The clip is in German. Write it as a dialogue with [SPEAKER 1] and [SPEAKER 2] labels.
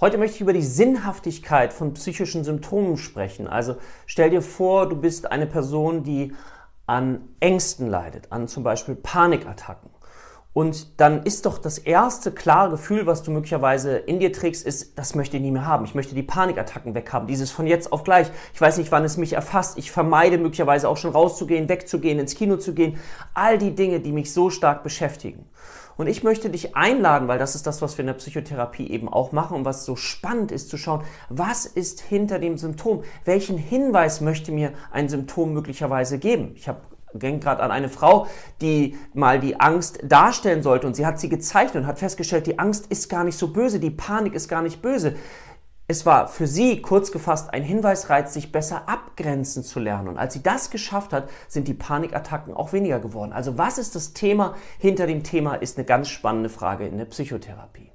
[SPEAKER 1] Heute möchte ich über die Sinnhaftigkeit von psychischen Symptomen sprechen. Also stell dir vor, du bist eine Person, die an Ängsten leidet, an zum Beispiel Panikattacken. Und dann ist doch das erste klare Gefühl, was du möglicherweise in dir trägst, ist, das möchte ich nie mehr haben. Ich möchte die Panikattacken weghaben. Dieses von jetzt auf gleich. Ich weiß nicht, wann es mich erfasst. Ich vermeide möglicherweise auch schon rauszugehen, wegzugehen, ins Kino zu gehen. All die Dinge, die mich so stark beschäftigen. Und ich möchte dich einladen, weil das ist das, was wir in der Psychotherapie eben auch machen und was so spannend ist zu schauen, was ist hinter dem Symptom? Welchen Hinweis möchte mir ein Symptom möglicherweise geben? Ich habe denke gerade an eine Frau, die mal die Angst darstellen sollte und sie hat sie gezeichnet und hat festgestellt, die Angst ist gar nicht so böse, die Panik ist gar nicht böse. Es war für sie kurz gefasst ein Hinweisreiz, sich besser abgrenzen zu lernen. Und als sie das geschafft hat, sind die Panikattacken auch weniger geworden. Also was ist das Thema hinter dem Thema, ist eine ganz spannende Frage in der Psychotherapie.